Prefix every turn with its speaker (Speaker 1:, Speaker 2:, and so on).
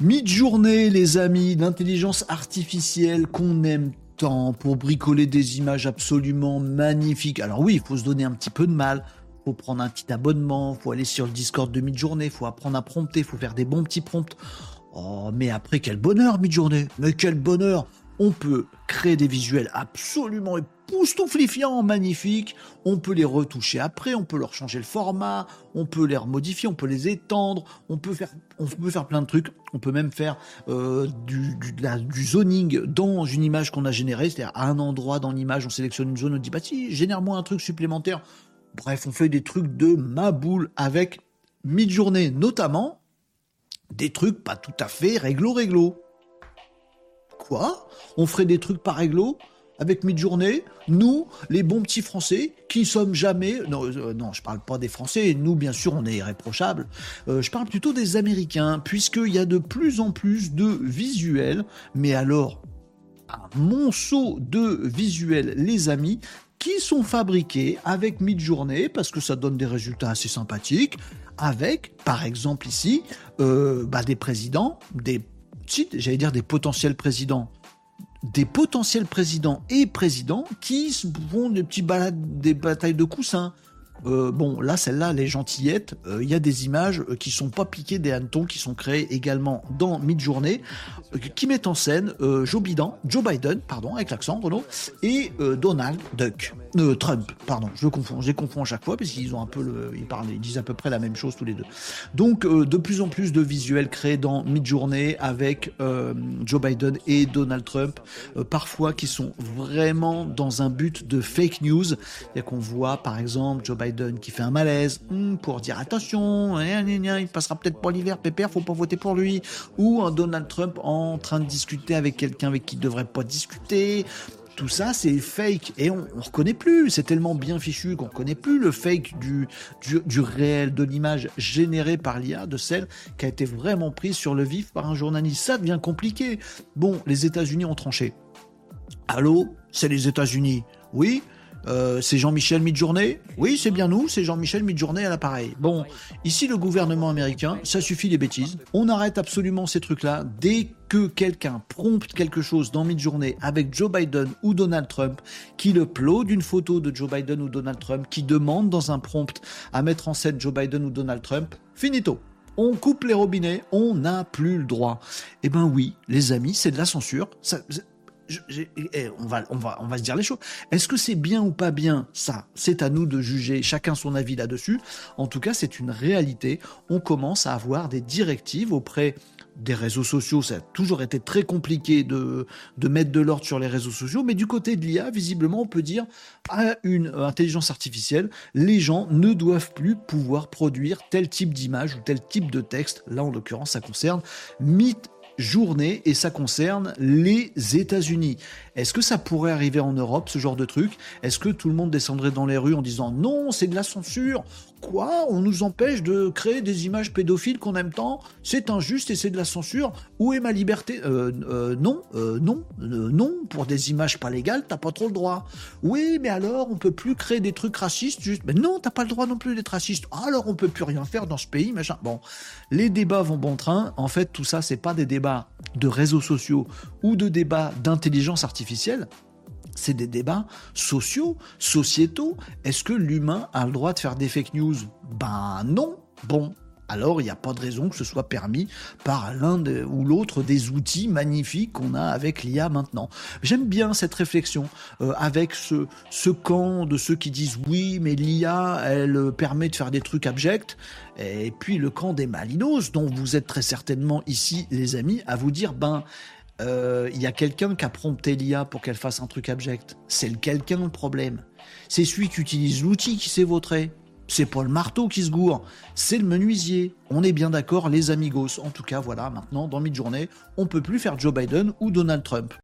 Speaker 1: Mid-journée, les amis, l'intelligence artificielle qu'on aime tant pour bricoler des images absolument magnifiques. Alors oui, il faut se donner un petit peu de mal. Faut prendre un petit abonnement, faut aller sur le Discord de mid-journée, faut apprendre à prompter, faut faire des bons petits prompts. Oh, mais après, quel bonheur, mid-journée Mais quel bonheur On peut créer des visuels absolument époustouflifiants, magnifiques. On peut les retoucher après, on peut leur changer le format, on peut les remodifier, on peut les étendre, on peut faire, plein de trucs. On peut même faire euh, du, du, zoning dans une image qu'on a générée, c'est-à-dire à un endroit dans l'image, on sélectionne une zone, on dit bah si, génère-moi un truc supplémentaire. Bref, on fait des trucs de ma boule avec mid-journée, notamment des trucs pas tout à fait réglo-réglo. Quoi On ferait des trucs pas réglo avec mid-journée, nous, les bons petits Français, qui sommes jamais, non, euh, non, je parle pas des Français, nous, bien sûr, on est irréprochables, euh, je parle plutôt des Américains, puisqu'il y a de plus en plus de visuels, mais alors, un monceau de visuels, les amis, qui sont fabriqués avec mid-journée, parce que ça donne des résultats assez sympathiques, avec, par exemple ici, euh, bah, des présidents, des, j'allais dire des potentiels présidents, des potentiels présidents et présidents qui font des petits balades, des batailles de coussins. Euh, bon, là, celle-là, les gentillettes, euh, il y a des images qui sont pas piquées des hannetons, qui sont créées également dans Midjourney, qui mettent en scène Joe Biden, Joe Biden, pardon, avec l'accent, Renaud, et Donald Duck. Euh, Trump, pardon, je le confonds, je les confonds à chaque fois parce qu'ils ont un peu le, ils parlent, ils disent à peu près la même chose tous les deux. Donc euh, de plus en plus de visuels créés dans Midjourney avec euh, Joe Biden et Donald Trump, parfois qui sont vraiment dans un but de fake news. Il y a qu'on voit par exemple Joe Biden qui fait un malaise hmm, pour dire attention, il passera peut-être pas l'hiver, pépère, faut pas voter pour lui, ou un Donald Trump en train de discuter avec quelqu'un avec qui il devrait pas discuter tout ça, c'est fake. Et on, ne reconnaît plus. C'est tellement bien fichu qu'on reconnaît plus le fake du, du, réel, de l'image générée par l'IA, de celle qui a été vraiment prise sur le vif par un journaliste. Ça devient compliqué. Bon, les États-Unis ont tranché. Allô, c'est les États-Unis? Oui, euh, c'est Jean-Michel Midjourney Oui, c'est bien nous, c'est Jean-Michel Midjourney à l'appareil. Bon, ici le gouvernement américain, ça suffit les bêtises. On arrête absolument ces trucs-là. Dès que quelqu'un prompte quelque chose dans Midjourney avec Joe Biden ou Donald Trump, qu'il upload une photo de Joe Biden ou Donald Trump, qui demande dans un prompt à mettre en scène Joe Biden ou Donald Trump, finito on coupe les robinets, on n'a plus le droit. Eh ben oui, les amis, c'est de la censure. Eh, on, va, se dire les choses. Est-ce que c'est bien ou pas bien Ça, c'est à nous de juger, chacun son avis là-dessus. En tout cas, c'est une réalité. On commence à avoir des directives auprès des réseaux sociaux, ça a toujours été très compliqué de, mettre de l'ordre sur les réseaux sociaux, mais du côté de l'IA, visiblement, on peut dire à une intelligence artificielle, les gens ne doivent plus pouvoir produire tel type d'image ou tel type de texte. Là, en l'occurrence, ça concerne mythe journée et ça concerne les États-Unis. Est-ce que ça pourrait arriver en Europe, ce genre de truc? Est-ce que tout le monde descendrait dans les rues en disant non, c'est de la censure Quoi? On nous empêche de créer des images pédophiles qu'on aime tant? C'est injuste et c'est de la censure? Où est ma liberté? Euh, euh, Non, euh, non, non. Pour des images pas légales, t'as pas trop le droit. Oui, mais alors on peut plus créer des trucs racistes juste. Mais non, t'as pas le droit non plus d'être raciste. Alors on peut plus rien faire dans ce pays, machin. Bon, les débats vont bon train. En fait, tout ça, c'est pas des débats de réseaux sociaux ou de débats d'intelligence artificielle c'est des débats sociaux, sociétaux. Est-ce que l'humain a le droit de faire des fake news? Ben non. Bon, alors il n'y a pas de raison que ce soit permis par l'un ou l'autre des outils magnifiques qu'on a avec l'IA maintenant. J'aime bien cette réflexion euh, avec ce, camp de ceux qui disent oui, mais l'IA, elle permet de faire des trucs abjects, et puis le camp des malinos, dont vous êtes très certainement ici, les amis, à vous dire, ben, euh, il y a quelqu'un qui a prompté l'IA pour qu'elle fasse un truc abject. C'est le quelqu'un le problème. C'est celui qui utilise l'outil qui s'est vautré. C'est pas le marteau qui se gourre, c'est le menuisier. On est bien d'accord, les amigos. En tout cas, voilà, maintenant, dans mi-journée, on peut plus faire Joe Biden ou Donald Trump.